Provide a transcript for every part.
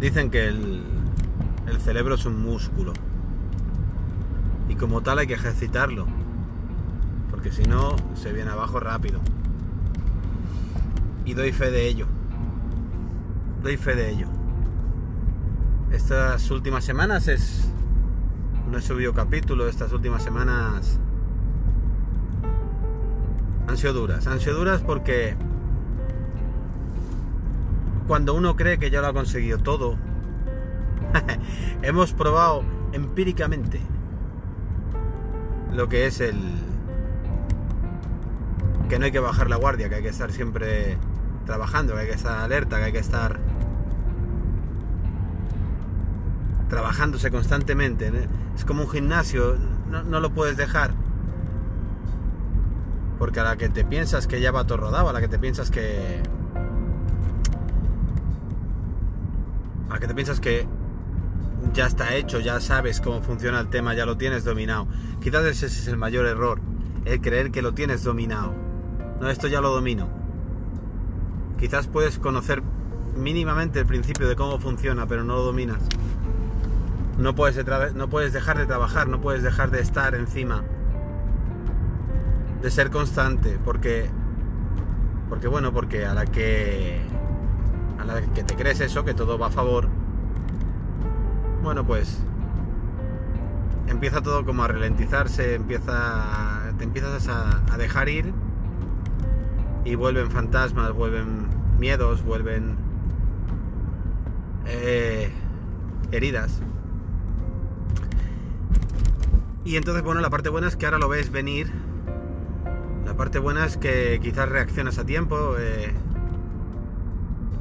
Dicen que el, el cerebro es un músculo. Y como tal hay que ejercitarlo. Porque si no, se viene abajo rápido. Y doy fe de ello. Doy fe de ello. Estas últimas semanas es... No he subido capítulo. Estas últimas semanas han sido duras. Han sido duras porque cuando uno cree que ya lo ha conseguido todo, hemos probado empíricamente lo que es el que no hay que bajar la guardia, que hay que estar siempre trabajando, que hay que estar alerta, que hay que estar trabajándose constantemente. Es como un gimnasio, no, no, lo puedes dejar. Porque a la que te piensas que ya va todo rodado, a la que te piensas que... A que te piensas que ya está hecho, ya sabes cómo funciona el tema, ya lo tienes dominado. Quizás ese es el mayor error, el creer que lo tienes dominado. No, esto ya lo domino. Quizás puedes conocer mínimamente el principio de cómo funciona, pero no lo dominas. No puedes, no puedes dejar de trabajar, no puedes dejar de estar encima. De ser constante, porque. Porque bueno, porque a la que. A la que te crees eso, que todo va a favor, bueno, pues empieza todo como a ralentizarse, empieza, te empiezas a, dejar ir y vuelven fantasmas, vuelven miedos, vuelven eh, heridas. Y entonces, bueno, la parte buena es que ahora lo ves venir. La parte buena es que quizás reaccionas a tiempo. Eh,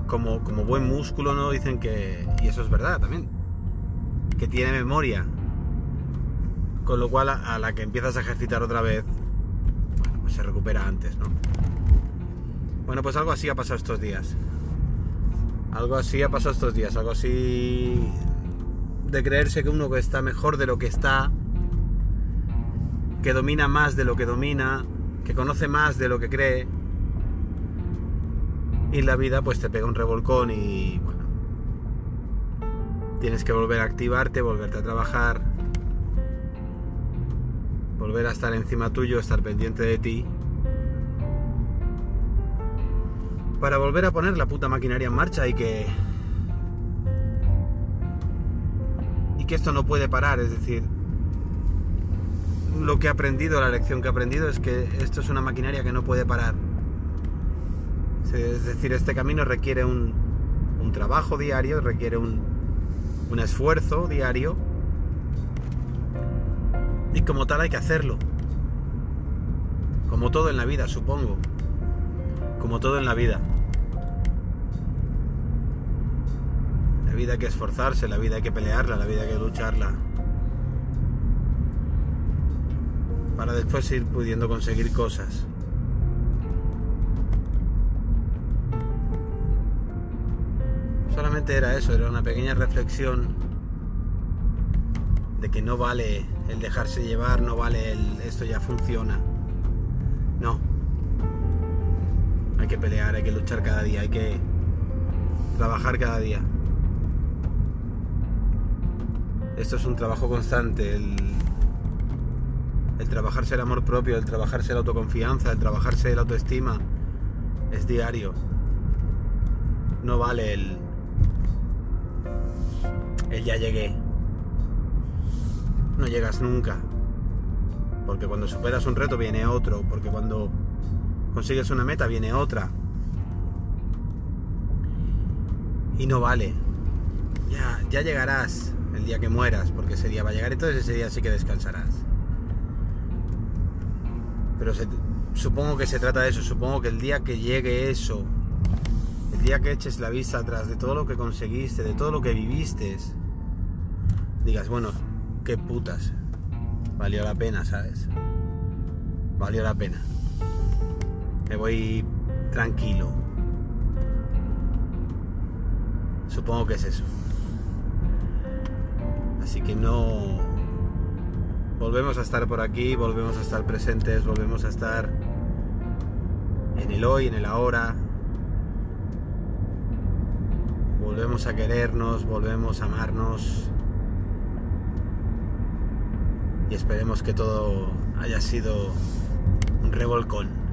como, como buen músculo, ¿no? Dicen que... Y eso es verdad también que tiene memoria. Con lo cual a, la que empiezas a ejercitar otra vez, bueno, pues se recupera antes, ¿no? Bueno, pues algo así ha pasado estos días. Algo así ha pasado estos días, algo así de creerse que uno está mejor de lo que está, que domina más de lo que domina, que conoce más de lo que cree. Y la vida pues te pega un revolcón y bueno, Tienes que volver a activarte, volverte a trabajar, volver a estar encima tuyo, estar pendiente de ti. Para volver a poner la puta maquinaria en marcha y que. Y que esto no puede parar, es decir. Lo que he aprendido, la lección que he aprendido es que esto es una maquinaria que no puede parar. Es decir, este camino requiere un, un trabajo diario, requiere un, un esfuerzo diario y como tal hay que hacerlo. Como todo en la vida, supongo. Como todo en la vida. La vida hay que esforzarse, la vida hay que pelearla, la vida hay que lucharla. Para después ir pudiendo conseguir cosas. Era eso, era una pequeña reflexión de que no vale el dejarse llevar, no vale el esto ya funciona. No. Hay que pelear, hay que luchar cada día, hay que trabajar cada día. Esto es un trabajo constante, el, el trabajarse el amor propio, el trabajarse la autoconfianza, el trabajarse la autoestima, es diario. No vale el, el ya llegué. No llegas nunca. Porque cuando superas un reto viene otro. Porque cuando consigues una meta viene otra. Y no vale. Ya, ya llegarás el día que mueras. Porque ese día va a llegar. Entonces ese día sí que descansarás. Pero supongo que se trata de eso. Supongo que el día que llegue eso el día que eches la vista atrás de todo lo que conseguiste, de todo lo que viviste, digas, bueno, qué putas, valió la pena, ¿sabes? Valió la pena. Me voy tranquilo. Supongo que es eso. Así que no... Volvemos a estar por aquí, volvemos a estar presentes, volvemos a estar en el hoy, en el ahora, volvemos a querernos, volvemos a amarnos y esperemos que todo haya sido un revolcón.